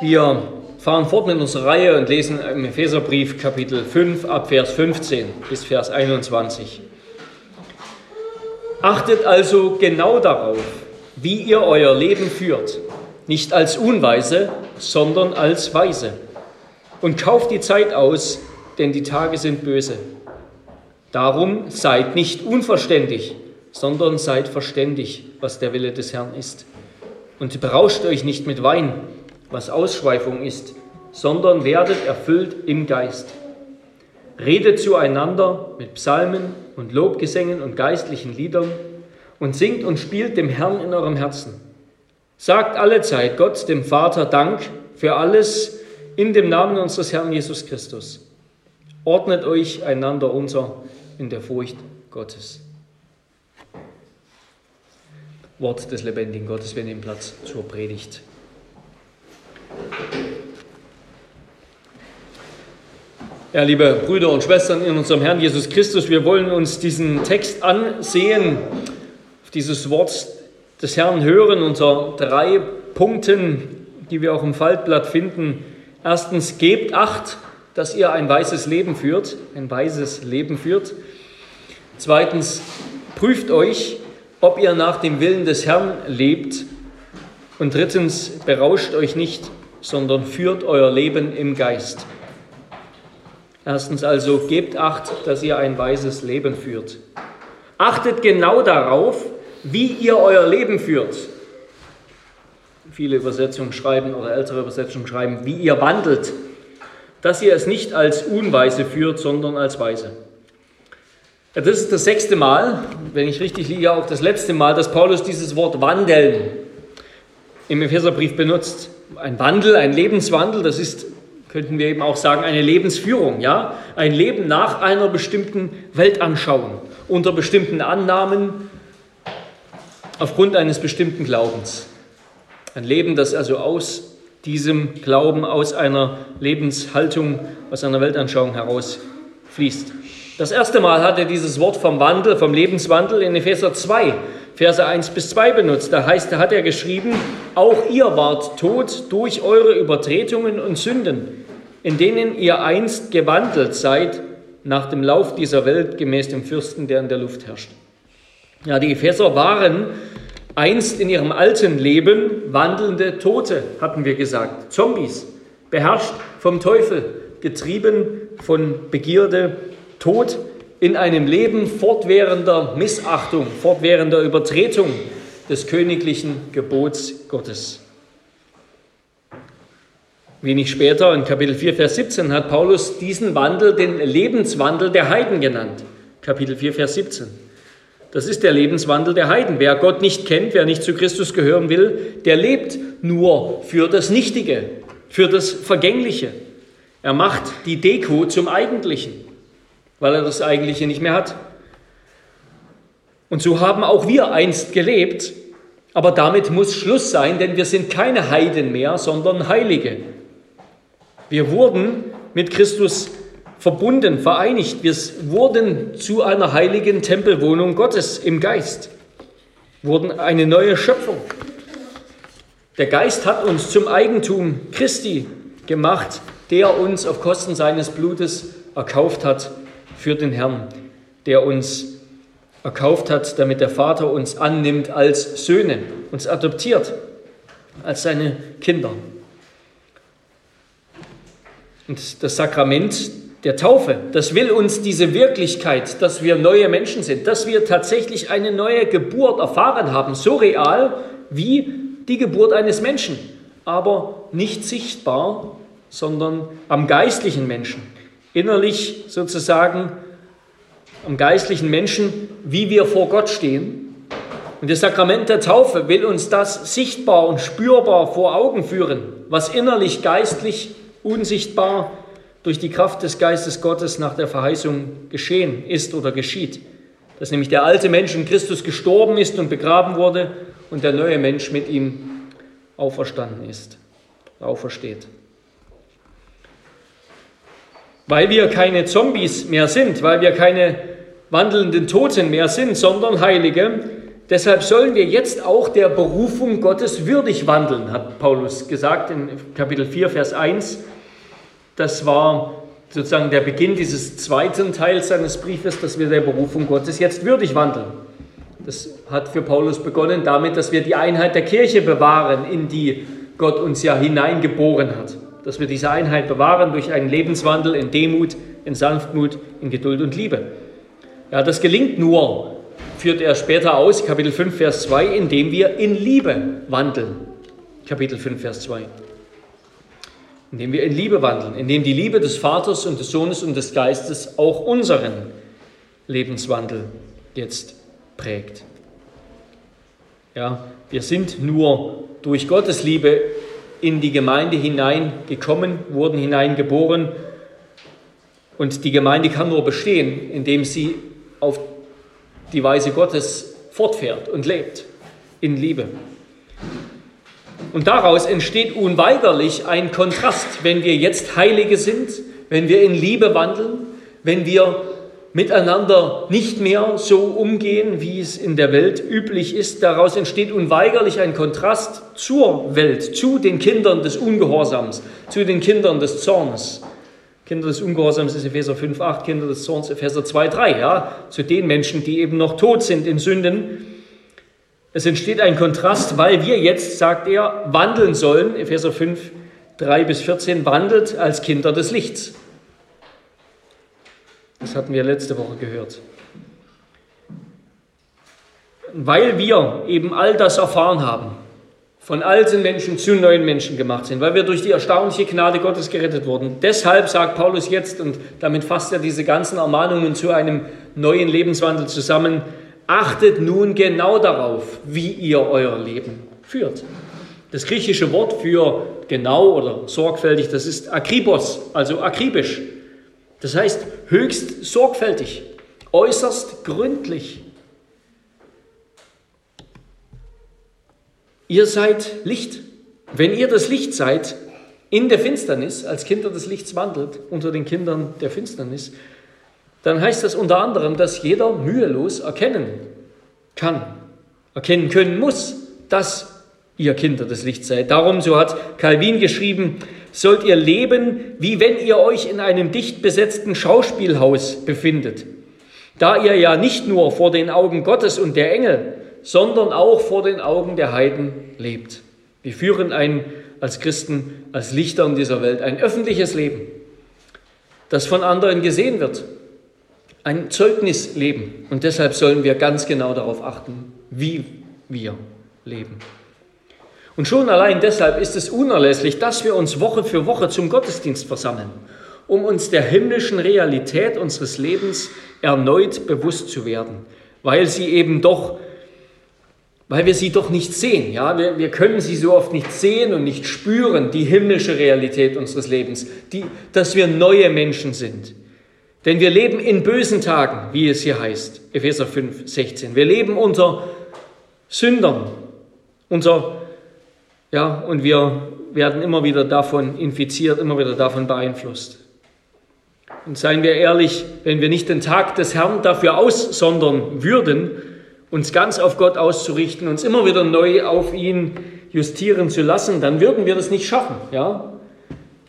Wir fahren fort mit unserer Reihe und lesen im Epheserbrief Kapitel 5 ab Vers 15 bis Vers 21. Achtet also genau darauf, wie ihr euer Leben führt, nicht als Unweise, sondern als Weise. Und kauft die Zeit aus, denn die Tage sind böse. Darum seid nicht unverständig, sondern seid verständig, was der Wille des Herrn ist. Und berauscht euch nicht mit Wein, was Ausschweifung ist, sondern werdet erfüllt im Geist. Redet zueinander mit Psalmen und Lobgesängen und geistlichen Liedern und singt und spielt dem Herrn in eurem Herzen. Sagt alle Zeit Gott, dem Vater, Dank für alles in dem Namen unseres Herrn Jesus Christus. Ordnet euch einander unter in der Furcht Gottes. Wort des lebendigen Gottes, wir nehmen Platz zur Predigt. Ja, liebe Brüder und Schwestern in unserem Herrn Jesus Christus, wir wollen uns diesen Text ansehen, dieses Wort des Herrn hören, unter drei Punkten, die wir auch im Faltblatt finden. Erstens, gebt Acht, dass ihr ein weißes Leben führt, ein weißes Leben führt. Zweitens, prüft euch, ob ihr nach dem Willen des Herrn lebt. Und drittens, berauscht euch nicht, sondern führt euer Leben im Geist. Erstens also, gebt Acht, dass ihr ein weises Leben führt. Achtet genau darauf, wie ihr euer Leben führt. Viele Übersetzungen schreiben oder ältere Übersetzungen schreiben, wie ihr wandelt, dass ihr es nicht als Unweise führt, sondern als Weise. Ja, das ist das sechste Mal, wenn ich richtig liege, auch das letzte Mal, dass Paulus dieses Wort wandeln im Epheserbrief benutzt. Ein Wandel, ein Lebenswandel, das ist, könnten wir eben auch sagen, eine Lebensführung, ja? Ein Leben nach einer bestimmten Weltanschauung, unter bestimmten Annahmen, aufgrund eines bestimmten Glaubens. Ein Leben, das also aus diesem Glauben, aus einer Lebenshaltung, aus einer Weltanschauung herausfließt. Das erste Mal hat er dieses Wort vom Wandel, vom Lebenswandel in Epheser 2, Verse 1 bis 2 benutzt. Da heißt, da hat er geschrieben, auch ihr wart tot durch eure Übertretungen und Sünden, in denen ihr einst gewandelt seid nach dem Lauf dieser Welt gemäß dem Fürsten, der in der Luft herrscht. Ja, die Epheser waren einst in ihrem alten Leben wandelnde Tote, hatten wir gesagt, Zombies, beherrscht vom Teufel, getrieben von Begierde, Tod in einem Leben fortwährender Missachtung, fortwährender Übertretung des königlichen Gebots Gottes. Wenig später, in Kapitel 4, Vers 17, hat Paulus diesen Wandel den Lebenswandel der Heiden genannt. Kapitel 4, Vers 17. Das ist der Lebenswandel der Heiden. Wer Gott nicht kennt, wer nicht zu Christus gehören will, der lebt nur für das Nichtige, für das Vergängliche. Er macht die Deko zum Eigentlichen, weil er das Eigentliche nicht mehr hat. Und so haben auch wir einst gelebt, aber damit muss Schluss sein, denn wir sind keine Heiden mehr, sondern Heilige. Wir wurden mit Christus verbunden, vereinigt. Wir wurden zu einer heiligen Tempelwohnung Gottes im Geist, wurden eine neue Schöpfung. Der Geist hat uns zum Eigentum Christi gemacht, der uns auf Kosten seines Blutes erkauft hat für den Herrn, der uns erkauft hat, damit der Vater uns annimmt als Söhne, uns adoptiert als seine Kinder. Und das Sakrament der Taufe. Das will uns diese Wirklichkeit, dass wir neue Menschen sind, dass wir tatsächlich eine neue Geburt erfahren haben, so real wie die Geburt eines Menschen, aber nicht sichtbar, sondern am geistlichen Menschen, innerlich sozusagen am geistlichen Menschen, wie wir vor Gott stehen. Und das Sakrament der Taufe will uns das sichtbar und spürbar vor Augen führen, was innerlich geistlich unsichtbar durch die Kraft des Geistes Gottes nach der Verheißung geschehen ist oder geschieht. Dass nämlich der alte Mensch in Christus gestorben ist und begraben wurde und der neue Mensch mit ihm auferstanden ist, aufersteht. Weil wir keine Zombies mehr sind, weil wir keine wandelnden Toten mehr sind, sondern Heilige, Deshalb sollen wir jetzt auch der Berufung Gottes würdig wandeln, hat Paulus gesagt in Kapitel 4, Vers 1. Das war sozusagen der Beginn dieses zweiten Teils seines Briefes, dass wir der Berufung Gottes jetzt würdig wandeln. Das hat für Paulus begonnen damit, dass wir die Einheit der Kirche bewahren, in die Gott uns ja hineingeboren hat. Dass wir diese Einheit bewahren durch einen Lebenswandel in Demut, in Sanftmut, in Geduld und Liebe. Ja, das gelingt nur, führt er später aus, Kapitel 5, Vers 2, indem wir in Liebe wandeln. Kapitel 5, Vers 2. Indem wir in Liebe wandeln, indem die Liebe des Vaters und des Sohnes und des Geistes auch unseren Lebenswandel jetzt prägt. Ja, wir sind nur durch Gottes Liebe in die Gemeinde hineingekommen, wurden hineingeboren. Und die Gemeinde kann nur bestehen, indem sie auf die Weise Gottes fortfährt und lebt in Liebe. Und daraus entsteht unweigerlich ein Kontrast, wenn wir jetzt Heilige sind, wenn wir in Liebe wandeln, wenn wir miteinander nicht mehr so umgehen, wie es in der Welt üblich ist. Daraus entsteht unweigerlich ein Kontrast zur Welt, zu den Kindern des Ungehorsams, zu den Kindern des Zornes. Kinder des Ungehorsams ist Epheser 5, 8, Kinder des Zorns Epheser 2, 3, ja, zu den Menschen, die eben noch tot sind in Sünden. Es entsteht ein Kontrast, weil wir jetzt, sagt er, wandeln sollen, Epheser 5, 3 bis 14, wandelt als Kinder des Lichts. Das hatten wir letzte Woche gehört. Weil wir eben all das erfahren haben, von alten Menschen zu neuen Menschen gemacht sind, weil wir durch die erstaunliche Gnade Gottes gerettet wurden. Deshalb sagt Paulus jetzt, und damit fasst er diese ganzen Ermahnungen zu einem neuen Lebenswandel zusammen, achtet nun genau darauf, wie ihr euer Leben führt. Das griechische Wort für genau oder sorgfältig, das ist akribos, also akribisch. Das heißt höchst sorgfältig, äußerst gründlich. Ihr seid Licht. Wenn ihr das Licht seid, in der Finsternis, als Kinder des Lichts wandelt, unter den Kindern der Finsternis, dann heißt das unter anderem, dass jeder mühelos erkennen kann, erkennen können muss, dass ihr Kinder des Lichts seid. Darum, so hat Calvin geschrieben, sollt ihr leben, wie wenn ihr euch in einem dicht besetzten Schauspielhaus befindet, da ihr ja nicht nur vor den Augen Gottes und der Engel, sondern auch vor den Augen der Heiden lebt. Wir führen ein, als Christen, als Lichter in dieser Welt, ein öffentliches Leben, das von anderen gesehen wird, ein Zeugnisleben. Und deshalb sollen wir ganz genau darauf achten, wie wir leben. Und schon allein deshalb ist es unerlässlich, dass wir uns Woche für Woche zum Gottesdienst versammeln, um uns der himmlischen Realität unseres Lebens erneut bewusst zu werden, weil sie eben doch weil wir sie doch nicht sehen. Ja? Wir, wir können sie so oft nicht sehen und nicht spüren, die himmlische Realität unseres Lebens, die, dass wir neue Menschen sind. Denn wir leben in bösen Tagen, wie es hier heißt, Epheser 5, 16. Wir leben unter Sündern, unter, ja, und wir werden immer wieder davon infiziert, immer wieder davon beeinflusst. Und seien wir ehrlich, wenn wir nicht den Tag des Herrn dafür aussondern würden, uns ganz auf Gott auszurichten, uns immer wieder neu auf ihn justieren zu lassen, dann würden wir das nicht schaffen, ja?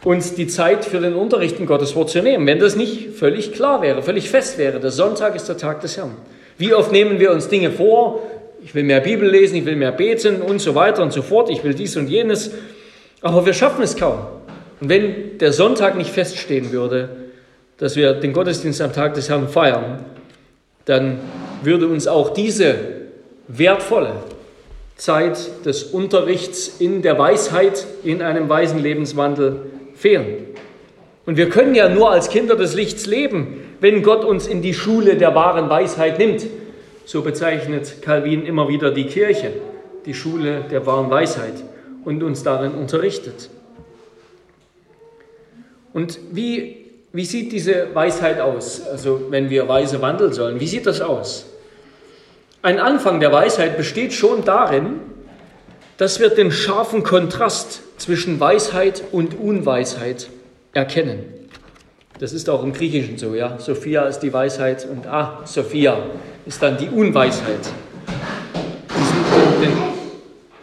uns die Zeit für den Unterricht in Gottes Wort zu nehmen, wenn das nicht völlig klar wäre, völlig fest wäre. Der Sonntag ist der Tag des Herrn. Wie oft nehmen wir uns Dinge vor? Ich will mehr Bibel lesen, ich will mehr beten und so weiter und so fort, ich will dies und jenes, aber wir schaffen es kaum. Und wenn der Sonntag nicht feststehen würde, dass wir den Gottesdienst am Tag des Herrn feiern, dann würde uns auch diese wertvolle Zeit des Unterrichts in der Weisheit, in einem weisen Lebenswandel fehlen. Und wir können ja nur als Kinder des Lichts leben, wenn Gott uns in die Schule der wahren Weisheit nimmt. So bezeichnet Calvin immer wieder die Kirche, die Schule der wahren Weisheit und uns darin unterrichtet. Und wie, wie sieht diese Weisheit aus? Also wenn wir weise wandeln sollen, wie sieht das aus? Ein Anfang der Weisheit besteht schon darin, dass wir den scharfen Kontrast zwischen Weisheit und Unweisheit erkennen. Das ist auch im Griechischen so, ja. Sophia ist die Weisheit und ah, Sophia ist dann die Unweisheit.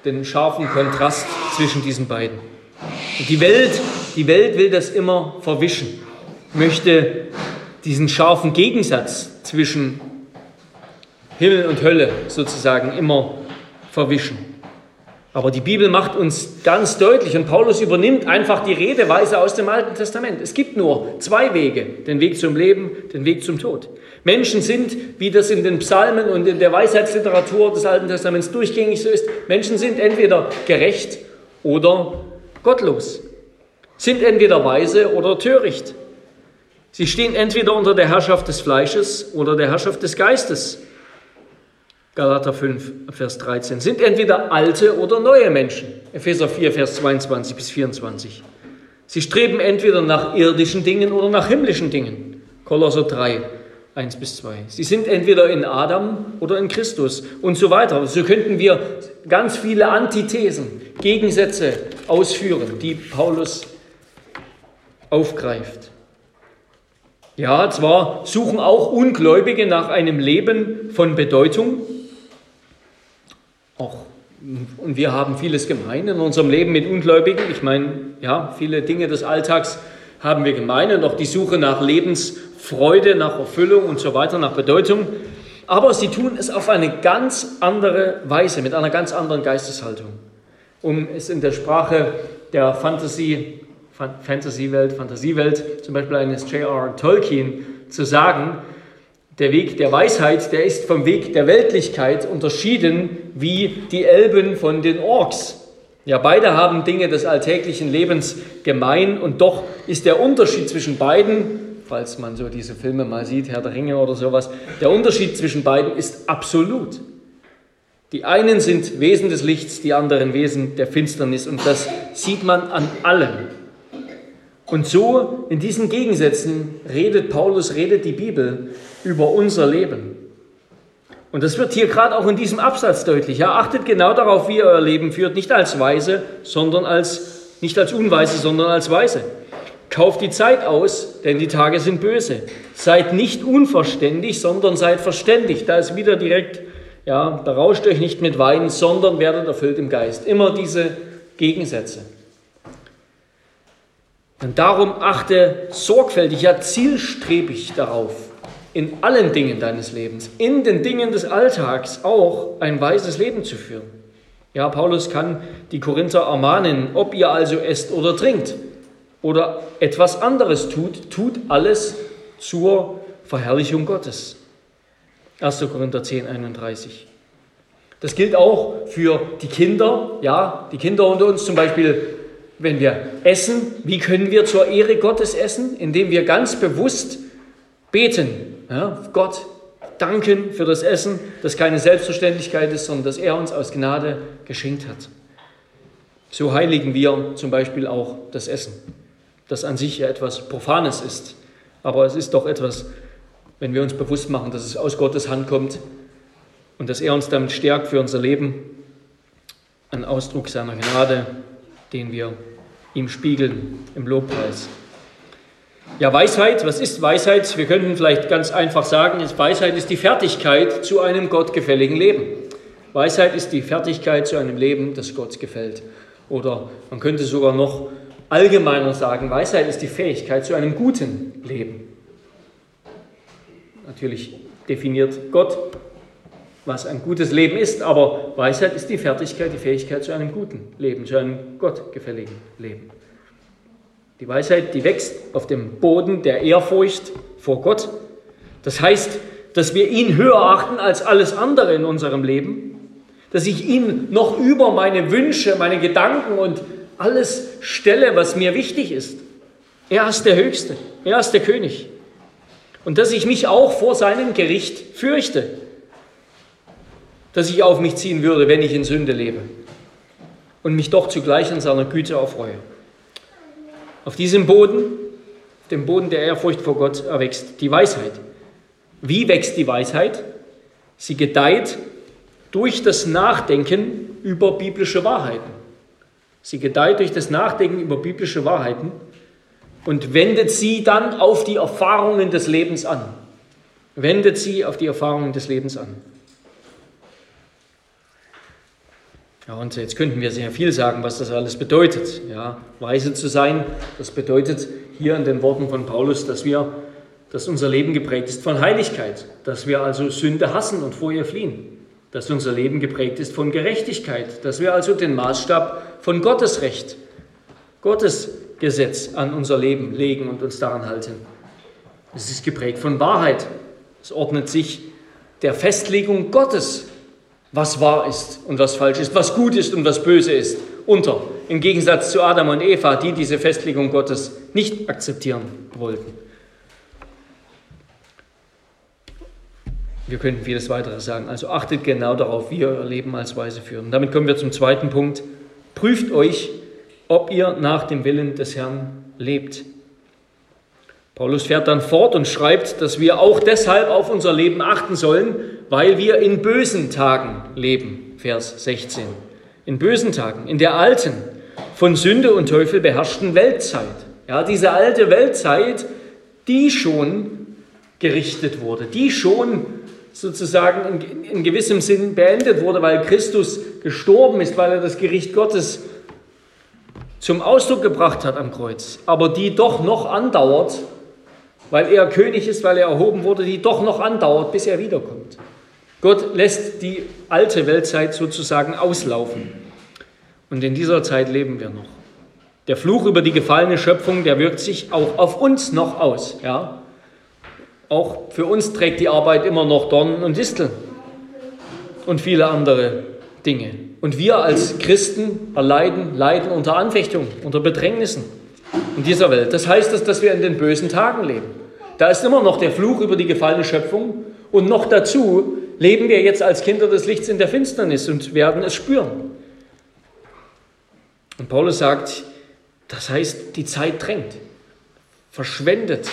den scharfen Kontrast zwischen diesen beiden. Und die Welt, die Welt will das immer verwischen, möchte diesen scharfen Gegensatz zwischen Himmel und Hölle sozusagen immer verwischen. Aber die Bibel macht uns ganz deutlich und Paulus übernimmt einfach die Redeweise aus dem Alten Testament. Es gibt nur zwei Wege, den Weg zum Leben, den Weg zum Tod. Menschen sind, wie das in den Psalmen und in der Weisheitsliteratur des Alten Testaments durchgängig so ist, Menschen sind entweder gerecht oder gottlos, sind entweder weise oder töricht. Sie stehen entweder unter der Herrschaft des Fleisches oder der Herrschaft des Geistes. Galater 5, Vers 13, sind entweder alte oder neue Menschen. Epheser 4, Vers 22 bis 24. Sie streben entweder nach irdischen Dingen oder nach himmlischen Dingen. Kolosser 3, 1 bis 2. Sie sind entweder in Adam oder in Christus und so weiter. So könnten wir ganz viele Antithesen, Gegensätze ausführen, die Paulus aufgreift. Ja, zwar suchen auch Ungläubige nach einem Leben von Bedeutung, und wir haben vieles gemein in unserem Leben mit Ungläubigen. Ich meine, ja, viele Dinge des Alltags haben wir gemein und auch die Suche nach Lebensfreude, nach Erfüllung und so weiter, nach Bedeutung. Aber sie tun es auf eine ganz andere Weise, mit einer ganz anderen Geisteshaltung. Um es in der Sprache der Fantasy, Fantasy-Welt, Fantasiewelt, zum Beispiel eines J.R. Tolkien zu sagen, der Weg der Weisheit, der ist vom Weg der Weltlichkeit unterschieden wie die Elben von den Orks. Ja, beide haben Dinge des alltäglichen Lebens gemein und doch ist der Unterschied zwischen beiden, falls man so diese Filme mal sieht, Herr der Ringe oder sowas, der Unterschied zwischen beiden ist absolut. Die einen sind Wesen des Lichts, die anderen Wesen der Finsternis und das sieht man an allem. Und so in diesen Gegensätzen redet Paulus, redet die Bibel über unser Leben. Und das wird hier gerade auch in diesem Absatz deutlich. Ja, achtet genau darauf, wie ihr euer Leben führt, nicht als Weise, sondern als, nicht als Unweise, sondern als Weise. Kauft die Zeit aus, denn die Tage sind böse. Seid nicht unverständig, sondern seid verständig. Da ist wieder direkt, ja, berauscht euch nicht mit Wein, sondern werdet erfüllt im Geist. Immer diese Gegensätze. Und darum achte sorgfältig, ja zielstrebig darauf, in allen Dingen deines Lebens, in den Dingen des Alltags auch ein weises Leben zu führen. Ja, Paulus kann die Korinther ermahnen, ob ihr also esst oder trinkt oder etwas anderes tut, tut alles zur Verherrlichung Gottes. 1. Korinther 10, 31. Das gilt auch für die Kinder, ja, die Kinder unter uns zum Beispiel, wenn wir essen, wie können wir zur Ehre Gottes essen? Indem wir ganz bewusst beten, ja, Gott danken für das Essen, das keine Selbstverständlichkeit ist, sondern das er uns aus Gnade geschenkt hat. So heiligen wir zum Beispiel auch das Essen, das an sich ja etwas Profanes ist. Aber es ist doch etwas, wenn wir uns bewusst machen, dass es aus Gottes Hand kommt und dass er uns damit stärkt für unser Leben, ein Ausdruck seiner Gnade, den wir ihm spiegeln im Lobpreis. Ja, Weisheit, was ist Weisheit? Wir könnten vielleicht ganz einfach sagen, Weisheit ist die Fertigkeit zu einem gottgefälligen Leben. Weisheit ist die Fertigkeit zu einem Leben, das Gott gefällt. Oder man könnte sogar noch allgemeiner sagen, Weisheit ist die Fähigkeit zu einem guten Leben. Natürlich definiert Gott, was ein gutes Leben ist, aber Weisheit ist die Fertigkeit, die Fähigkeit zu einem guten Leben, zu einem gottgefälligen Leben. Die Weisheit, die wächst auf dem Boden der Ehrfurcht vor Gott. Das heißt, dass wir ihn höher achten als alles andere in unserem Leben, dass ich ihn noch über meine Wünsche, meine Gedanken und alles stelle, was mir wichtig ist. Er ist der Höchste, er ist der König. Und dass ich mich auch vor seinem Gericht fürchte, dass ich auf mich ziehen würde, wenn ich in Sünde lebe und mich doch zugleich an seiner Güte erfreue. Auf diesem Boden, dem Boden der Ehrfurcht vor Gott, erwächst die Weisheit. Wie wächst die Weisheit? Sie gedeiht durch das Nachdenken über biblische Wahrheiten. Sie gedeiht durch das Nachdenken über biblische Wahrheiten und wendet sie dann auf die Erfahrungen des Lebens an. Wendet sie auf die Erfahrungen des Lebens an. Ja, und jetzt könnten wir sehr viel sagen, was das alles bedeutet. Ja, weise zu sein, das bedeutet hier in den Worten von Paulus, dass wir, dass unser Leben geprägt ist von Heiligkeit, dass wir also Sünde hassen und vor ihr fliehen, dass unser Leben geprägt ist von Gerechtigkeit, dass wir also den Maßstab von Gottes Recht, Gottes Gesetz an unser Leben legen und uns daran halten. Es ist geprägt von Wahrheit. Es ordnet sich der Festlegung Gottes was wahr ist und was falsch ist, was gut ist und was böse ist, unter. Im Gegensatz zu Adam und Eva, die diese Festlegung Gottes nicht akzeptieren wollten. Wir könnten vieles weitere sagen. Also achtet genau darauf, wie ihr euer Leben als Weise. Und damit kommen wir zum zweiten Punkt. Prüft euch, ob ihr nach dem Willen des Herrn lebt. Paulus fährt dann fort und schreibt, dass wir auch deshalb auf unser Leben achten sollen, weil wir in bösen Tagen leben. Vers 16. In bösen Tagen, in der alten, von Sünde und Teufel beherrschten Weltzeit. Ja, diese alte Weltzeit, die schon gerichtet wurde, die schon sozusagen in, in gewissem Sinn beendet wurde, weil Christus gestorben ist, weil er das Gericht Gottes zum Ausdruck gebracht hat am Kreuz, aber die doch noch andauert weil er König ist, weil er erhoben wurde, die doch noch andauert, bis er wiederkommt. Gott lässt die alte Weltzeit sozusagen auslaufen. Und in dieser Zeit leben wir noch. Der Fluch über die gefallene Schöpfung, der wirkt sich auch auf uns noch aus. Ja? Auch für uns trägt die Arbeit immer noch Dornen und Disteln und viele andere Dinge. Und wir als Christen erleiden Leiden unter Anfechtung, unter Bedrängnissen in dieser Welt. Das heißt, dass, dass wir in den bösen Tagen leben. Da ist immer noch der Fluch über die gefallene Schöpfung und noch dazu leben wir jetzt als Kinder des Lichts in der Finsternis und werden es spüren. Und Paulus sagt, das heißt, die Zeit drängt. Verschwendet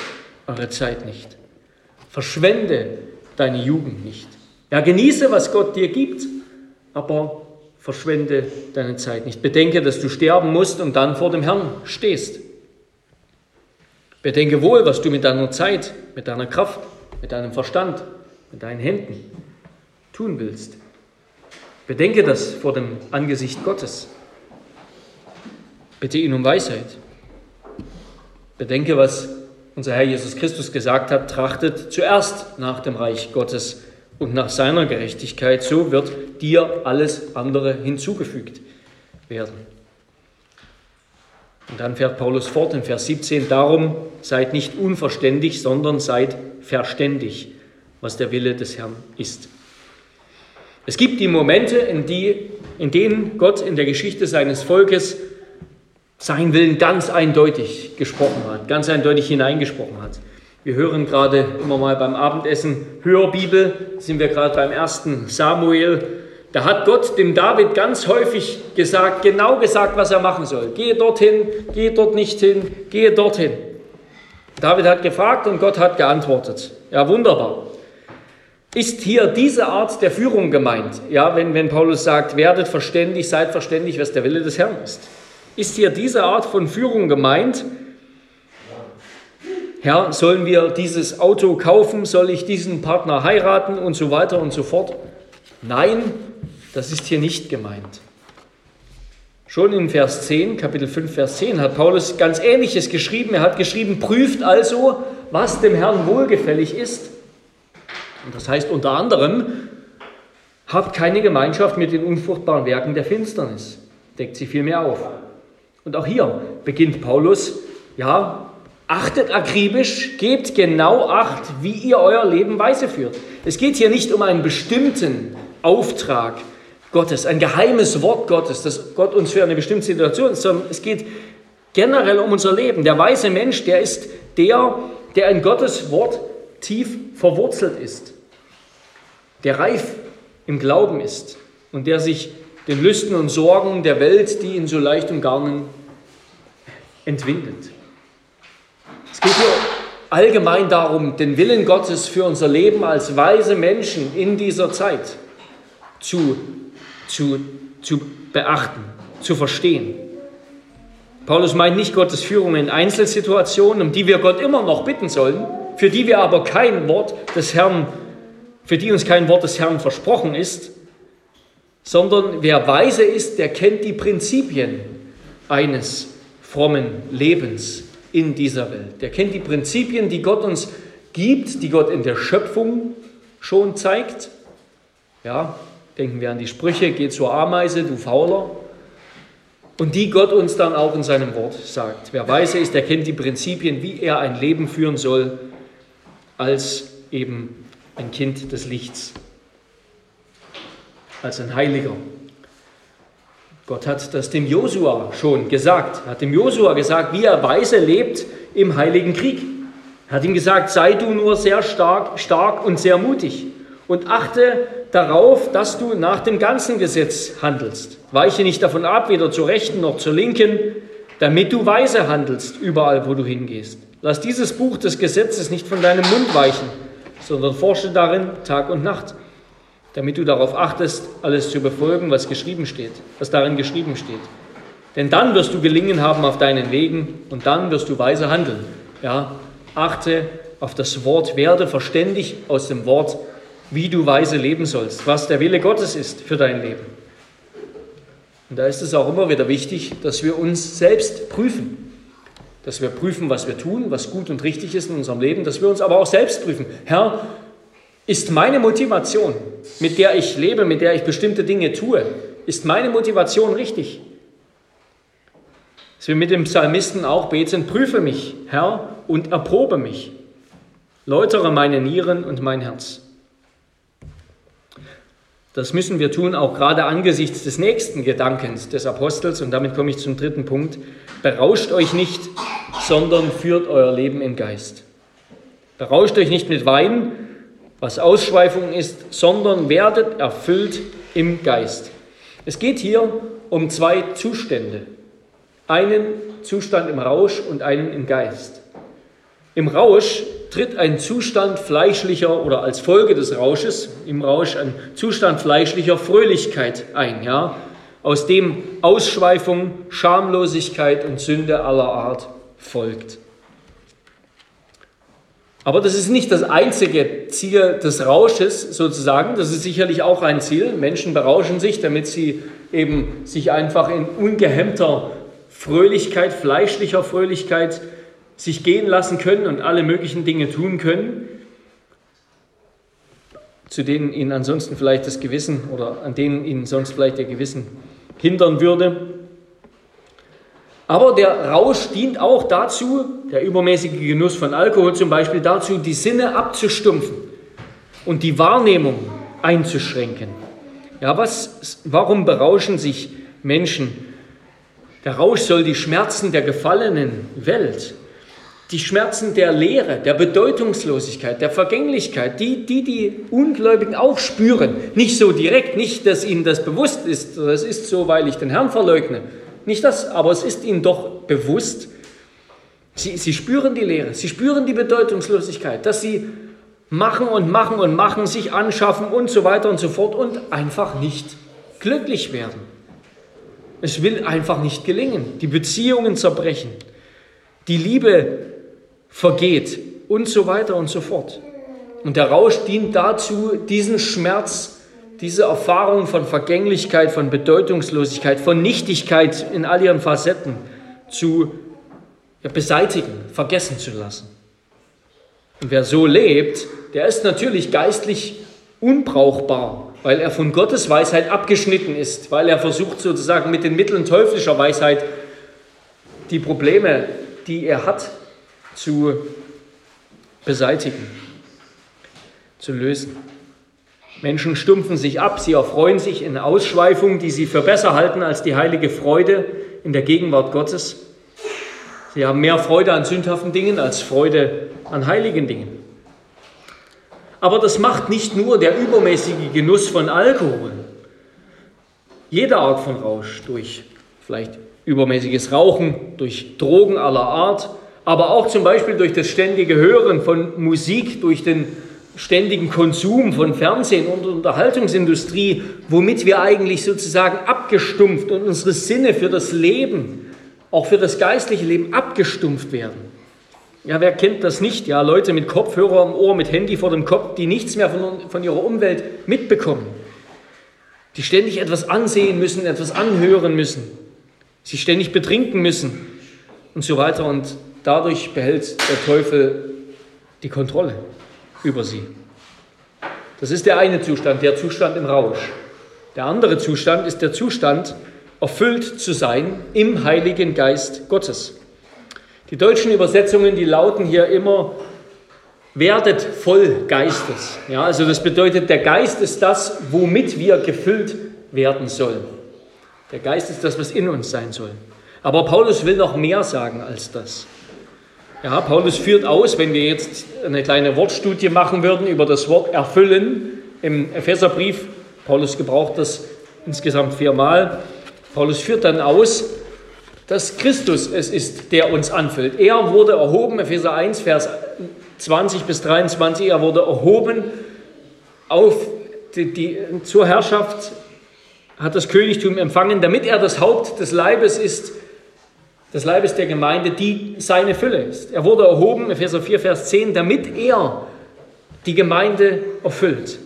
eure Zeit nicht. Verschwende deine Jugend nicht. Ja, genieße, was Gott dir gibt, aber verschwende deine Zeit nicht. Bedenke, dass du sterben musst und dann vor dem Herrn stehst. Bedenke wohl, was du mit deiner Zeit, mit deiner Kraft, mit deinem Verstand, mit deinen Händen tun willst. Bedenke das vor dem Angesicht Gottes. Bitte ihn um Weisheit. Bedenke, was unser Herr Jesus Christus gesagt hat, trachtet zuerst nach dem Reich Gottes und nach seiner Gerechtigkeit, so wird dir alles andere hinzugefügt werden. Und dann fährt Paulus fort in Vers 17, darum seid nicht unverständig, sondern seid verständig, was der Wille des Herrn ist. Es gibt die Momente, in, die, in denen Gott in der Geschichte seines Volkes seinen Willen ganz eindeutig gesprochen hat, ganz eindeutig hineingesprochen hat. Wir hören gerade immer mal beim Abendessen Hörbibel, sind wir gerade beim ersten Samuel, da hat Gott dem David ganz häufig gesagt, genau gesagt, was er machen soll. Gehe dorthin, gehe dort nicht hin, gehe dorthin. David hat gefragt und Gott hat geantwortet. Ja, wunderbar. Ist hier diese Art der Führung gemeint? Ja, wenn, wenn Paulus sagt, werdet verständig, seid verständig, was der Wille des Herrn ist. Ist hier diese Art von Führung gemeint? Herr, sollen wir dieses Auto kaufen? Soll ich diesen Partner heiraten und so weiter und so fort? Nein, das ist hier nicht gemeint. Schon in Vers 10, Kapitel 5, Vers 10 hat Paulus ganz Ähnliches geschrieben. Er hat geschrieben, prüft also, was dem Herrn wohlgefällig ist. Und das heißt unter anderem, habt keine Gemeinschaft mit den unfruchtbaren Werken der Finsternis. Deckt sie vielmehr auf. Und auch hier beginnt Paulus, ja, achtet akribisch, gebt genau Acht, wie ihr euer Leben weise führt. Es geht hier nicht um einen bestimmten Auftrag, Gottes, ein geheimes Wort Gottes, das Gott uns für eine bestimmte Situation, sondern es geht generell um unser Leben. Der weise Mensch, der ist der, der in Gottes Wort tief verwurzelt ist, der reif im Glauben ist und der sich den Lüsten und Sorgen der Welt, die ihn so leicht umgarnen, entwindet. Es geht hier allgemein darum, den Willen Gottes für unser Leben als weise Menschen in dieser Zeit zu zu, zu beachten, zu verstehen. Paulus meint nicht Gottes Führung in Einzelsituationen, um die wir Gott immer noch bitten sollen, für die wir aber kein Wort des Herrn, für die uns kein Wort des Herrn versprochen ist, sondern wer weise ist, der kennt die Prinzipien eines frommen Lebens in dieser Welt. Der kennt die Prinzipien, die Gott uns gibt, die Gott in der Schöpfung schon zeigt. Ja, denken wir an die Sprüche, geh zur Ameise, du Fauler. Und die Gott uns dann auch in seinem Wort sagt. Wer weise ist, der kennt die Prinzipien, wie er ein Leben führen soll, als eben ein Kind des Lichts, als ein Heiliger. Gott hat das dem Josua schon gesagt, hat dem Josua gesagt, wie er weise lebt im heiligen Krieg. Er hat ihm gesagt, sei du nur sehr stark, stark und sehr mutig und achte darauf, dass du nach dem ganzen Gesetz handelst. Weiche nicht davon ab, weder zur rechten noch zur linken, damit du weise handelst überall, wo du hingehst. Lass dieses Buch des Gesetzes nicht von deinem Mund weichen, sondern forsche darin Tag und Nacht, damit du darauf achtest, alles zu befolgen, was geschrieben steht, was darin geschrieben steht. Denn dann wirst du gelingen haben auf deinen Wegen und dann wirst du weise handeln. Ja, achte auf das Wort, werde verständig aus dem Wort, wie du weise leben sollst, was der Wille Gottes ist für dein Leben. Und da ist es auch immer wieder wichtig, dass wir uns selbst prüfen, dass wir prüfen, was wir tun, was gut und richtig ist in unserem Leben, dass wir uns aber auch selbst prüfen. Herr, ist meine Motivation, mit der ich lebe, mit der ich bestimmte Dinge tue, ist meine Motivation richtig? Dass wir mit dem Psalmisten auch beten, prüfe mich, Herr, und erprobe mich. Läutere meine Nieren und mein Herz. Das müssen wir tun, auch gerade angesichts des nächsten Gedankens des Apostels. Und damit komme ich zum dritten Punkt. Berauscht euch nicht, sondern führt euer Leben im Geist. Berauscht euch nicht mit Wein, was Ausschweifung ist, sondern werdet erfüllt im Geist. Es geht hier um zwei Zustände. Einen Zustand im Rausch und einen im Geist. Im Rausch tritt ein Zustand fleischlicher oder als Folge des Rausches im Rausch ein Zustand fleischlicher Fröhlichkeit ein, ja, aus dem Ausschweifung, Schamlosigkeit und Sünde aller Art folgt. Aber das ist nicht das einzige Ziel des Rausches sozusagen. Das ist sicherlich auch ein Ziel. Menschen berauschen sich, damit sie eben sich einfach in ungehemmter Fröhlichkeit, fleischlicher Fröhlichkeit sich gehen lassen können und alle möglichen Dinge tun können, zu denen ihnen ansonsten vielleicht das Gewissen oder an denen ihnen sonst vielleicht der Gewissen hindern würde. Aber der Rausch dient auch dazu, der übermäßige Genuss von Alkohol zum Beispiel, dazu, die Sinne abzustumpfen und die Wahrnehmung einzuschränken. Ja, was, warum berauschen sich Menschen? Der Rausch soll die Schmerzen der gefallenen Welt, die Schmerzen der Leere, der Bedeutungslosigkeit, der Vergänglichkeit, die, die die Ungläubigen auch spüren, nicht so direkt, nicht, dass ihnen das bewusst ist, das ist so, weil ich den Herrn verleugne, nicht das, aber es ist ihnen doch bewusst. Sie, sie spüren die Lehre, sie spüren die Bedeutungslosigkeit, dass sie machen und machen und machen, sich anschaffen und so weiter und so fort und einfach nicht glücklich werden. Es will einfach nicht gelingen. Die Beziehungen zerbrechen. Die Liebe vergeht und so weiter und so fort. Und der Rausch dient dazu, diesen Schmerz diese Erfahrung von Vergänglichkeit, von Bedeutungslosigkeit, von Nichtigkeit in all ihren Facetten zu ja, beseitigen, vergessen zu lassen. Und wer so lebt, der ist natürlich geistlich unbrauchbar, weil er von Gottes Weisheit abgeschnitten ist, weil er versucht sozusagen mit den Mitteln teuflischer Weisheit die Probleme, die er hat, zu beseitigen, zu lösen. Menschen stumpfen sich ab, sie erfreuen sich in Ausschweifungen, die sie für besser halten als die heilige Freude in der Gegenwart Gottes. Sie haben mehr Freude an sündhaften Dingen als Freude an heiligen Dingen. Aber das macht nicht nur der übermäßige Genuss von Alkohol. Jede Art von Rausch, durch vielleicht übermäßiges Rauchen, durch Drogen aller Art, aber auch zum Beispiel durch das ständige Hören von Musik, durch den ständigen Konsum von Fernsehen und Unterhaltungsindustrie, womit wir eigentlich sozusagen abgestumpft und unsere Sinne für das Leben, auch für das geistliche Leben abgestumpft werden. Ja, wer kennt das nicht? Ja, Leute mit Kopfhörer im Ohr, mit Handy vor dem Kopf, die nichts mehr von, von ihrer Umwelt mitbekommen. die ständig etwas ansehen müssen, etwas anhören müssen, sie ständig betrinken müssen und so weiter. Und dadurch behält der Teufel die Kontrolle über sie. Das ist der eine Zustand, der Zustand im Rausch. Der andere Zustand ist der Zustand, erfüllt zu sein im Heiligen Geist Gottes. Die deutschen Übersetzungen, die lauten hier immer, werdet voll Geistes. Ja, also das bedeutet, der Geist ist das, womit wir gefüllt werden sollen. Der Geist ist das, was in uns sein soll. Aber Paulus will noch mehr sagen als das. Ja, Paulus führt aus, wenn wir jetzt eine kleine Wortstudie machen würden über das Wort erfüllen im Epheserbrief, Paulus gebraucht das insgesamt viermal, Paulus führt dann aus, dass Christus es ist, der uns anfüllt. Er wurde erhoben, Epheser 1, Vers 20 bis 23, er wurde erhoben auf die, die, zur Herrschaft, hat das Königtum empfangen, damit er das Haupt des Leibes ist, des Leibes der Gemeinde, die seine Fülle ist. Er wurde erhoben, Epheser 4, Vers 10, damit er die Gemeinde erfüllt,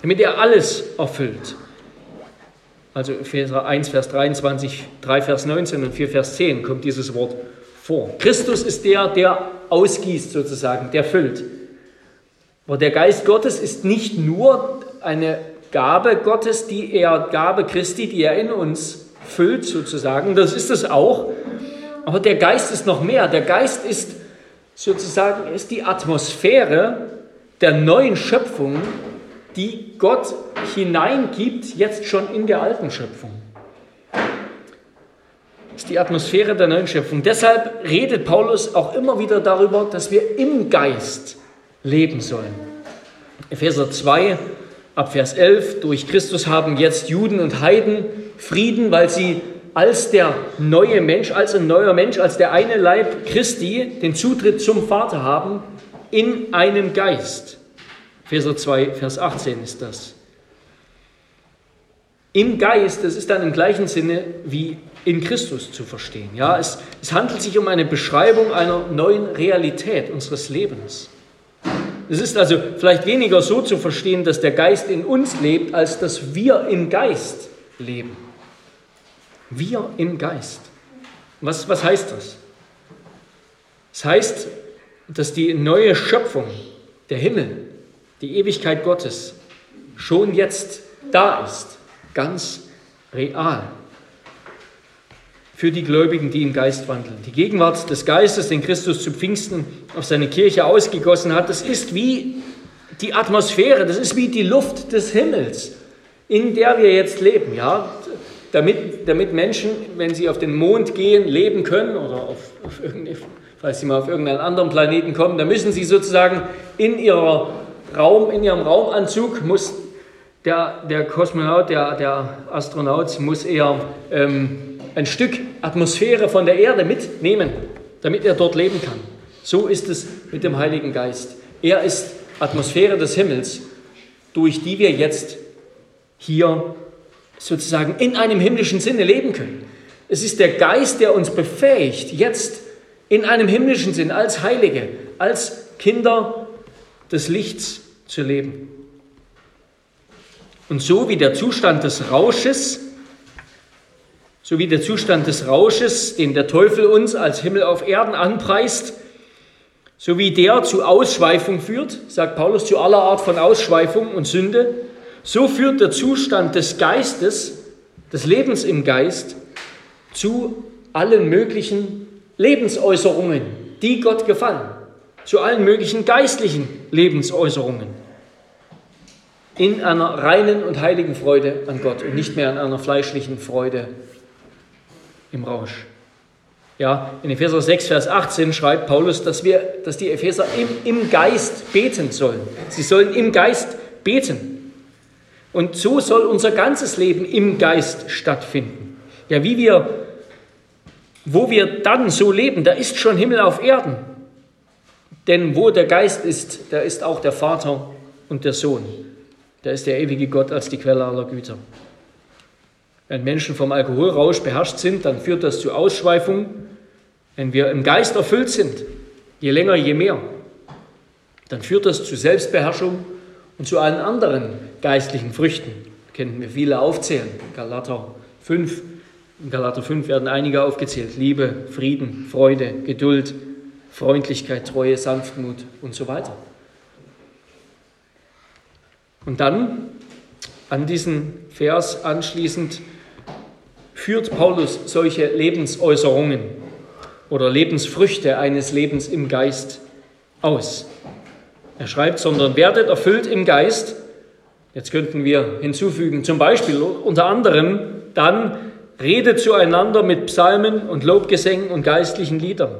damit er alles erfüllt. Also Epheser 1, Vers 23, 3, Vers 19 und 4, Vers 10 kommt dieses Wort vor. Christus ist der, der ausgießt sozusagen, der füllt. Aber der Geist Gottes ist nicht nur eine Gabe Gottes, die er, Gabe Christi, die er in uns füllt sozusagen, das ist es auch, aber der Geist ist noch mehr. Der Geist ist sozusagen ist die Atmosphäre der neuen Schöpfung, die Gott hineingibt, jetzt schon in der alten Schöpfung. Das ist die Atmosphäre der neuen Schöpfung. Deshalb redet Paulus auch immer wieder darüber, dass wir im Geist leben sollen. Epheser 2, ab Vers 11, durch Christus haben jetzt Juden und Heiden Frieden, weil sie als der neue Mensch, als ein neuer Mensch, als der eine Leib Christi den Zutritt zum Vater haben in einem Geist. Epheser 2, Vers 18 ist das. Im Geist, das ist dann im gleichen Sinne wie in Christus zu verstehen. Ja, es, es handelt sich um eine Beschreibung einer neuen Realität unseres Lebens. Es ist also vielleicht weniger so zu verstehen, dass der Geist in uns lebt, als dass wir im Geist leben. Wir im Geist. Was, was heißt das? Das heißt, dass die neue Schöpfung, der Himmel, die Ewigkeit Gottes, schon jetzt da ist, ganz real. Für die Gläubigen, die im Geist wandeln. Die Gegenwart des Geistes, den Christus zu Pfingsten auf seine Kirche ausgegossen hat, das ist wie die Atmosphäre, das ist wie die Luft des Himmels, in der wir jetzt leben. Ja? Damit, damit Menschen, wenn sie auf den Mond gehen, leben können oder auf, auf falls sie mal auf irgendeinen anderen Planeten kommen, dann müssen sie sozusagen in, ihrer Raum, in ihrem Raumanzug, muss der, der Kosmonaut, der, der Astronaut, muss eher ähm, ein Stück Atmosphäre von der Erde mitnehmen, damit er dort leben kann. So ist es mit dem Heiligen Geist. Er ist Atmosphäre des Himmels, durch die wir jetzt hier sozusagen in einem himmlischen Sinne leben können. Es ist der Geist, der uns befähigt, jetzt in einem himmlischen Sinn als Heilige, als Kinder des Lichts zu leben. Und so wie der Zustand des Rausches, so wie der Zustand des Rausches, den der Teufel uns als Himmel auf Erden anpreist, so wie der zu Ausschweifung führt, sagt Paulus, zu aller Art von Ausschweifung und Sünde, so führt der Zustand des Geistes, des Lebens im Geist, zu allen möglichen Lebensäußerungen, die Gott gefallen, zu allen möglichen geistlichen Lebensäußerungen. In einer reinen und heiligen Freude an Gott und nicht mehr an einer fleischlichen Freude im Rausch. Ja, in Epheser 6, Vers 18 schreibt Paulus, dass, wir, dass die Epheser im, im Geist beten sollen. Sie sollen im Geist beten. Und so soll unser ganzes Leben im Geist stattfinden. Ja, wie wir, wo wir dann so leben, da ist schon Himmel auf Erden. Denn wo der Geist ist, da ist auch der Vater und der Sohn. Da ist der ewige Gott als die Quelle aller Güter. Wenn Menschen vom Alkoholrausch beherrscht sind, dann führt das zu Ausschweifung. Wenn wir im Geist erfüllt sind, je länger, je mehr, dann führt das zu Selbstbeherrschung und zu allen anderen geistlichen Früchten. Kennen wir viele aufzählen. Galater 5. In Galater 5 werden einige aufgezählt. Liebe, Frieden, Freude, Geduld, Freundlichkeit, Treue, Sanftmut und so weiter. Und dann an diesen Vers anschließend führt Paulus solche Lebensäußerungen oder Lebensfrüchte eines Lebens im Geist aus. Er schreibt, sondern werdet erfüllt im Geist. Jetzt könnten wir hinzufügen, zum Beispiel unter anderem dann redet zueinander mit Psalmen und Lobgesängen und geistlichen Liedern.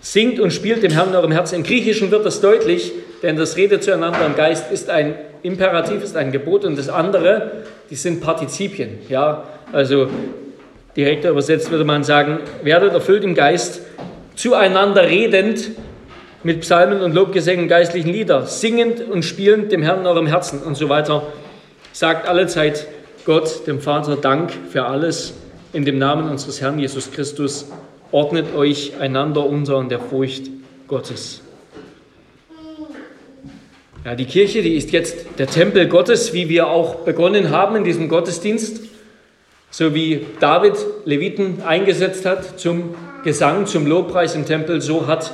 Singt und spielt dem Herrn in eurem Herzen. Im Griechischen wird das deutlich, denn das Rede zueinander im Geist ist ein Imperativ, ist ein Gebot und das andere, die sind Partizipien. Ja, also direkter übersetzt würde man sagen, werdet erfüllt im Geist, zueinander redend mit Psalmen und Lobgesängen, geistlichen Lieder, singend und spielend dem Herrn in eurem Herzen und so weiter. Sagt allezeit Gott, dem Vater, Dank für alles in dem Namen unseres Herrn Jesus Christus. Ordnet euch einander unter in der Furcht Gottes. Ja, die Kirche, die ist jetzt der Tempel Gottes, wie wir auch begonnen haben in diesem Gottesdienst, so wie David Leviten eingesetzt hat zum Gesang, zum Lobpreis im Tempel, so hat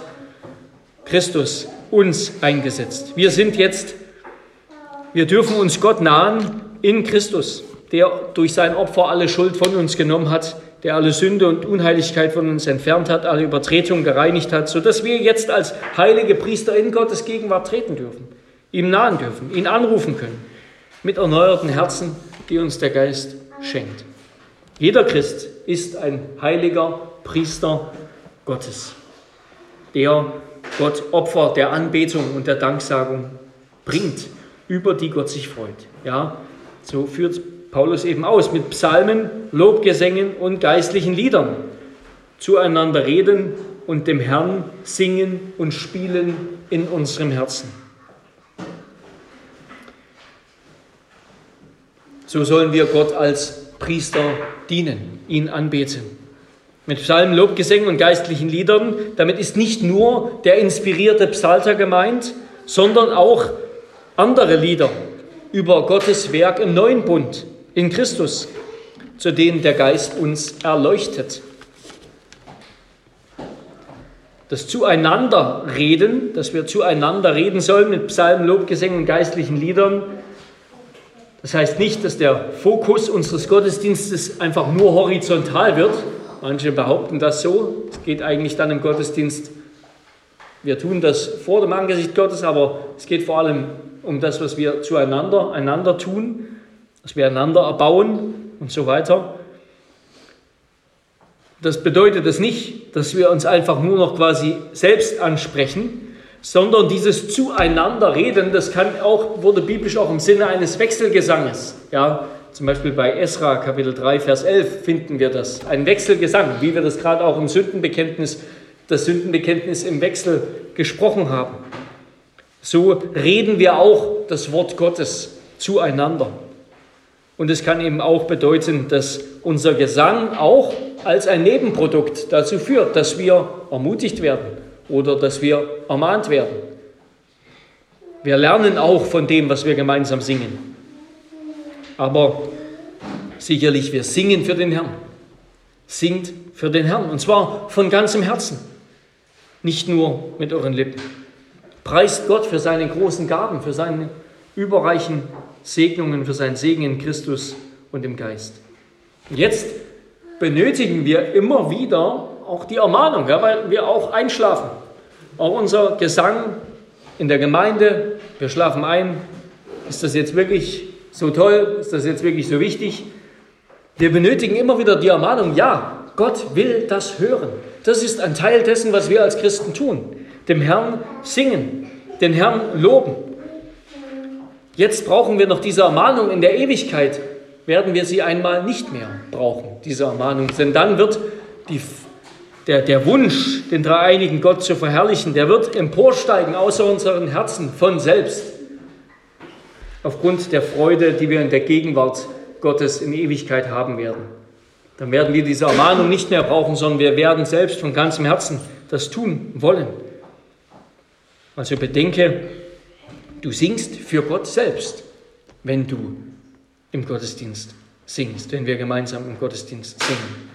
Christus uns eingesetzt. Wir sind jetzt, wir dürfen uns Gott nahen in Christus, der durch sein Opfer alle Schuld von uns genommen hat, der alle Sünde und Unheiligkeit von uns entfernt hat, alle Übertretungen gereinigt hat, sodass wir jetzt als heilige Priester in Gottes Gegenwart treten dürfen ihm nahen dürfen, ihn anrufen können, mit erneuerten Herzen, die uns der Geist schenkt. Jeder Christ ist ein heiliger Priester Gottes, der Gott Opfer der Anbetung und der Danksagung bringt, über die Gott sich freut. Ja, so führt Paulus eben aus mit Psalmen, Lobgesängen und geistlichen Liedern. Zueinander reden und dem Herrn singen und spielen in unserem Herzen. So sollen wir Gott als Priester dienen, ihn anbeten. Mit Psalmen, Lobgesängen und geistlichen Liedern. Damit ist nicht nur der inspirierte Psalter gemeint, sondern auch andere Lieder über Gottes Werk im neuen Bund in Christus, zu denen der Geist uns erleuchtet. Das Zueinanderreden, dass wir zueinander reden sollen mit Psalmen, Lobgesängen und geistlichen Liedern, das heißt nicht, dass der Fokus unseres Gottesdienstes einfach nur horizontal wird. Manche behaupten das so. Es geht eigentlich dann im Gottesdienst, wir tun das vor dem Angesicht Gottes, aber es geht vor allem um das, was wir zueinander, einander tun, was wir einander erbauen und so weiter. Das bedeutet es nicht, dass wir uns einfach nur noch quasi selbst ansprechen, sondern dieses Zueinanderreden, das kann auch, wurde biblisch auch im Sinne eines Wechselgesanges. Ja, zum Beispiel bei Esra Kapitel 3, Vers 11 finden wir das. Ein Wechselgesang, wie wir das gerade auch im Sündenbekenntnis, das Sündenbekenntnis im Wechsel gesprochen haben. So reden wir auch das Wort Gottes zueinander. Und es kann eben auch bedeuten, dass unser Gesang auch als ein Nebenprodukt dazu führt, dass wir ermutigt werden, oder dass wir ermahnt werden. Wir lernen auch von dem, was wir gemeinsam singen. Aber sicherlich, wir singen für den Herrn. Singt für den Herrn und zwar von ganzem Herzen, nicht nur mit euren Lippen. Preist Gott für seine großen Gaben, für seine überreichen Segnungen, für seinen Segen in Christus und im Geist. Und jetzt benötigen wir immer wieder auch die Ermahnung, ja, weil wir auch einschlafen. Auch unser Gesang in der Gemeinde, wir schlafen ein. Ist das jetzt wirklich so toll? Ist das jetzt wirklich so wichtig? Wir benötigen immer wieder die Ermahnung, ja, Gott will das hören. Das ist ein Teil dessen, was wir als Christen tun. Dem Herrn singen, den Herrn loben. Jetzt brauchen wir noch diese Ermahnung in der Ewigkeit, werden wir sie einmal nicht mehr brauchen, diese Ermahnung. Denn dann wird die der, der Wunsch, den dreieinigen Gott zu verherrlichen, der wird emporsteigen außer unseren Herzen von selbst. Aufgrund der Freude, die wir in der Gegenwart Gottes in Ewigkeit haben werden. Dann werden wir diese Ermahnung nicht mehr brauchen, sondern wir werden selbst von ganzem Herzen das tun wollen. Also bedenke, du singst für Gott selbst, wenn du im Gottesdienst singst, wenn wir gemeinsam im Gottesdienst singen.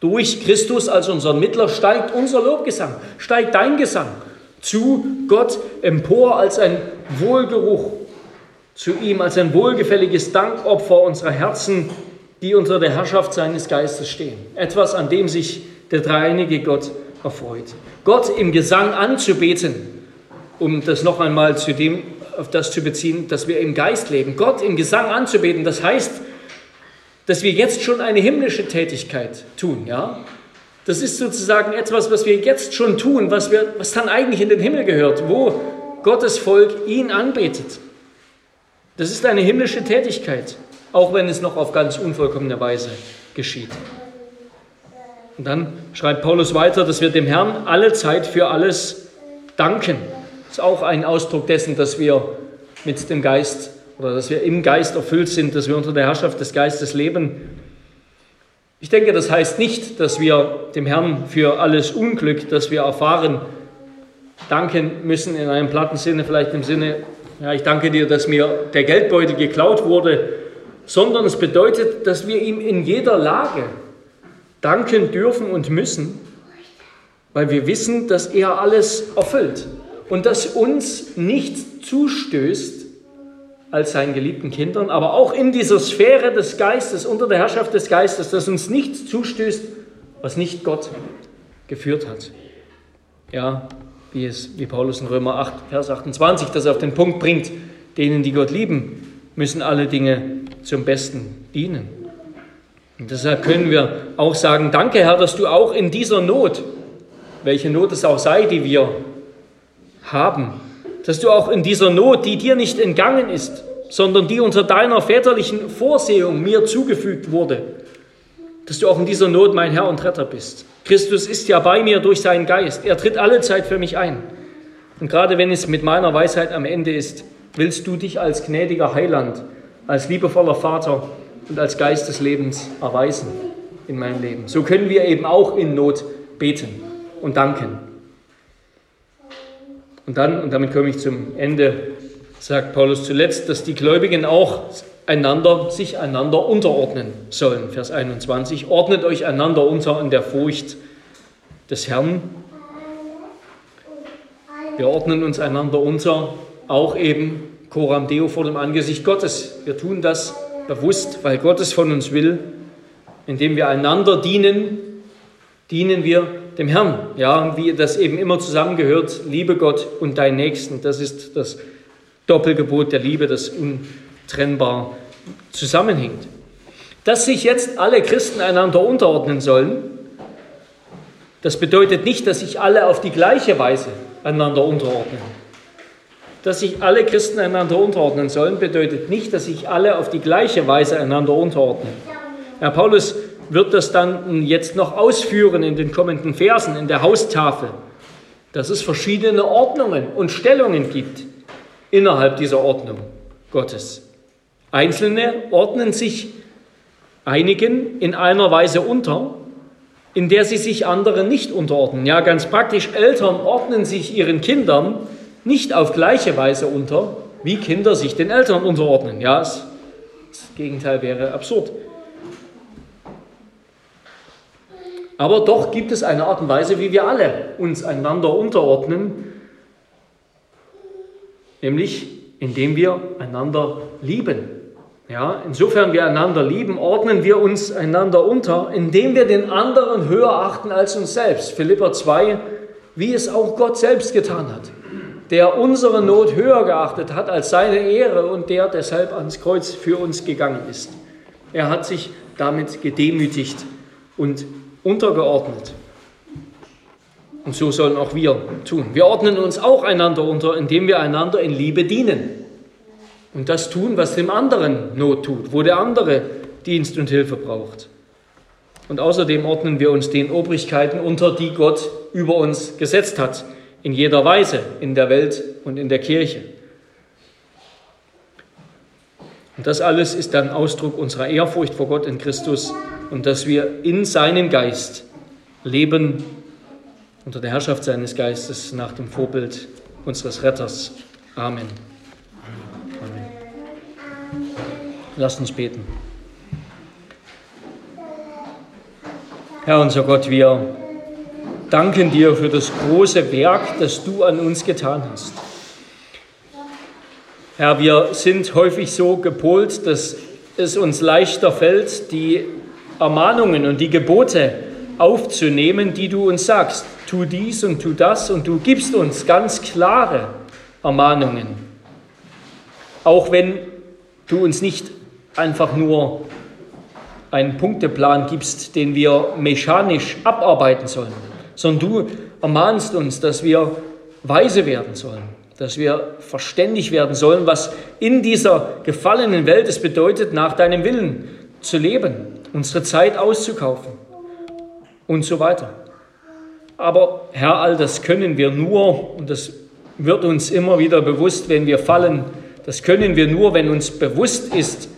Durch Christus als unseren Mittler steigt unser Lobgesang, steigt dein Gesang zu Gott empor als ein Wohlgeruch, zu ihm als ein wohlgefälliges Dankopfer unserer Herzen, die unter der Herrschaft seines Geistes stehen. Etwas, an dem sich der dreieinige Gott erfreut. Gott im Gesang anzubeten, um das noch einmal zu dem, auf das zu beziehen, dass wir im Geist leben. Gott im Gesang anzubeten, das heißt, dass wir jetzt schon eine himmlische Tätigkeit tun, ja? Das ist sozusagen etwas, was wir jetzt schon tun, was, wir, was dann eigentlich in den Himmel gehört, wo Gottes Volk ihn anbetet. Das ist eine himmlische Tätigkeit, auch wenn es noch auf ganz unvollkommene Weise geschieht. Und dann schreibt Paulus weiter, dass wir dem Herrn alle Zeit für alles danken. Das ist auch ein Ausdruck dessen, dass wir mit dem Geist oder dass wir im Geist erfüllt sind, dass wir unter der Herrschaft des Geistes leben. Ich denke, das heißt nicht, dass wir dem Herrn für alles Unglück, das wir erfahren, danken müssen, in einem platten Sinne, vielleicht im Sinne, ja, ich danke dir, dass mir der Geldbeutel geklaut wurde, sondern es bedeutet, dass wir ihm in jeder Lage danken dürfen und müssen, weil wir wissen, dass er alles erfüllt und dass uns nichts zustößt, als seinen geliebten Kindern, aber auch in dieser Sphäre des Geistes, unter der Herrschaft des Geistes, dass uns nichts zustößt, was nicht Gott geführt hat. Ja, wie es, wie Paulus in Römer 8, Vers 28 das auf den Punkt bringt, denen, die Gott lieben, müssen alle Dinge zum Besten dienen. Und deshalb können wir auch sagen, danke Herr, dass du auch in dieser Not, welche Not es auch sei, die wir haben, dass du auch in dieser Not, die dir nicht entgangen ist, sondern die unter deiner väterlichen Vorsehung mir zugefügt wurde, dass du auch in dieser Not mein Herr und Retter bist. Christus ist ja bei mir durch seinen Geist. Er tritt alle Zeit für mich ein. Und gerade wenn es mit meiner Weisheit am Ende ist, willst du dich als gnädiger Heiland, als liebevoller Vater und als Geist des Lebens erweisen in meinem Leben. So können wir eben auch in Not beten und danken. Und dann, und damit komme ich zum Ende, sagt Paulus zuletzt, dass die Gläubigen auch einander, sich einander unterordnen sollen. Vers 21. Ordnet euch einander unter in der Furcht des Herrn. Wir ordnen uns einander unter, auch eben Coram Deo vor dem Angesicht Gottes. Wir tun das bewusst, weil Gott es von uns will. Indem wir einander dienen, dienen wir dem Herrn. Ja, wie das eben immer zusammengehört, liebe Gott und deinen Nächsten. Das ist das Doppelgebot der Liebe, das untrennbar zusammenhängt. Dass sich jetzt alle Christen einander unterordnen sollen, das bedeutet nicht, dass sich alle auf die gleiche Weise einander unterordnen. Dass sich alle Christen einander unterordnen sollen, bedeutet nicht, dass sich alle auf die gleiche Weise einander unterordnen. Herr Paulus wird das dann jetzt noch ausführen in den kommenden Versen in der Haustafel, dass es verschiedene Ordnungen und Stellungen gibt innerhalb dieser Ordnung Gottes. Einzelne ordnen sich einigen in einer Weise unter, in der sie sich anderen nicht unterordnen. Ja, ganz praktisch, Eltern ordnen sich ihren Kindern nicht auf gleiche Weise unter, wie Kinder sich den Eltern unterordnen. Ja, das Gegenteil wäre absurd. Aber doch gibt es eine Art und Weise, wie wir alle uns einander unterordnen, nämlich indem wir einander lieben. Ja, insofern wir einander lieben, ordnen wir uns einander unter, indem wir den anderen höher achten als uns selbst. Philippa 2, wie es auch Gott selbst getan hat, der unsere Not höher geachtet hat als seine Ehre und der deshalb ans Kreuz für uns gegangen ist. Er hat sich damit gedemütigt und untergeordnet. Und so sollen auch wir tun. Wir ordnen uns auch einander unter, indem wir einander in Liebe dienen. Und das tun, was dem anderen Not tut, wo der andere Dienst und Hilfe braucht. Und außerdem ordnen wir uns den Obrigkeiten unter, die Gott über uns gesetzt hat, in jeder Weise, in der Welt und in der Kirche. Und das alles ist dann Ausdruck unserer Ehrfurcht vor Gott in Christus und dass wir in seinem Geist leben, unter der Herrschaft seines Geistes nach dem Vorbild unseres Retters. Amen. Amen. Lass uns beten. Herr unser Gott, wir danken dir für das große Werk, das du an uns getan hast. Herr, wir sind häufig so gepolt, dass es uns leichter fällt, die Ermahnungen und die Gebote aufzunehmen, die du uns sagst. Tu dies und tu das und du gibst uns ganz klare Ermahnungen. Auch wenn du uns nicht einfach nur einen Punkteplan gibst, den wir mechanisch abarbeiten sollen, sondern du ermahnst uns, dass wir weise werden sollen, dass wir verständig werden sollen, was in dieser gefallenen Welt es bedeutet, nach deinem Willen zu leben, unsere Zeit auszukaufen und so weiter. Aber Herr, all das können wir nur, und das wird uns immer wieder bewusst, wenn wir fallen, das können wir nur, wenn uns bewusst ist,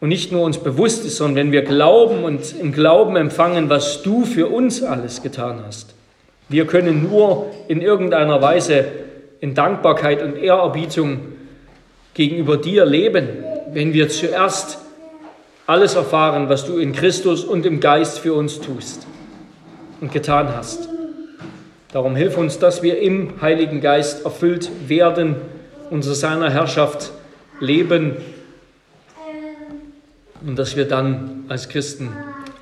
und nicht nur uns bewusst ist, sondern wenn wir glauben und im Glauben empfangen, was du für uns alles getan hast. Wir können nur in irgendeiner Weise in Dankbarkeit und Ehrerbietung gegenüber dir leben, wenn wir zuerst alles erfahren, was du in Christus und im Geist für uns tust und getan hast. Darum hilf uns, dass wir im Heiligen Geist erfüllt werden, unter seiner Herrschaft leben und dass wir dann als Christen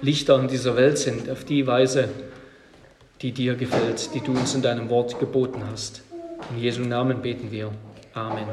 Lichter in dieser Welt sind, auf die Weise, die dir gefällt, die du uns in deinem Wort geboten hast. In Jesu Namen beten wir. Amen.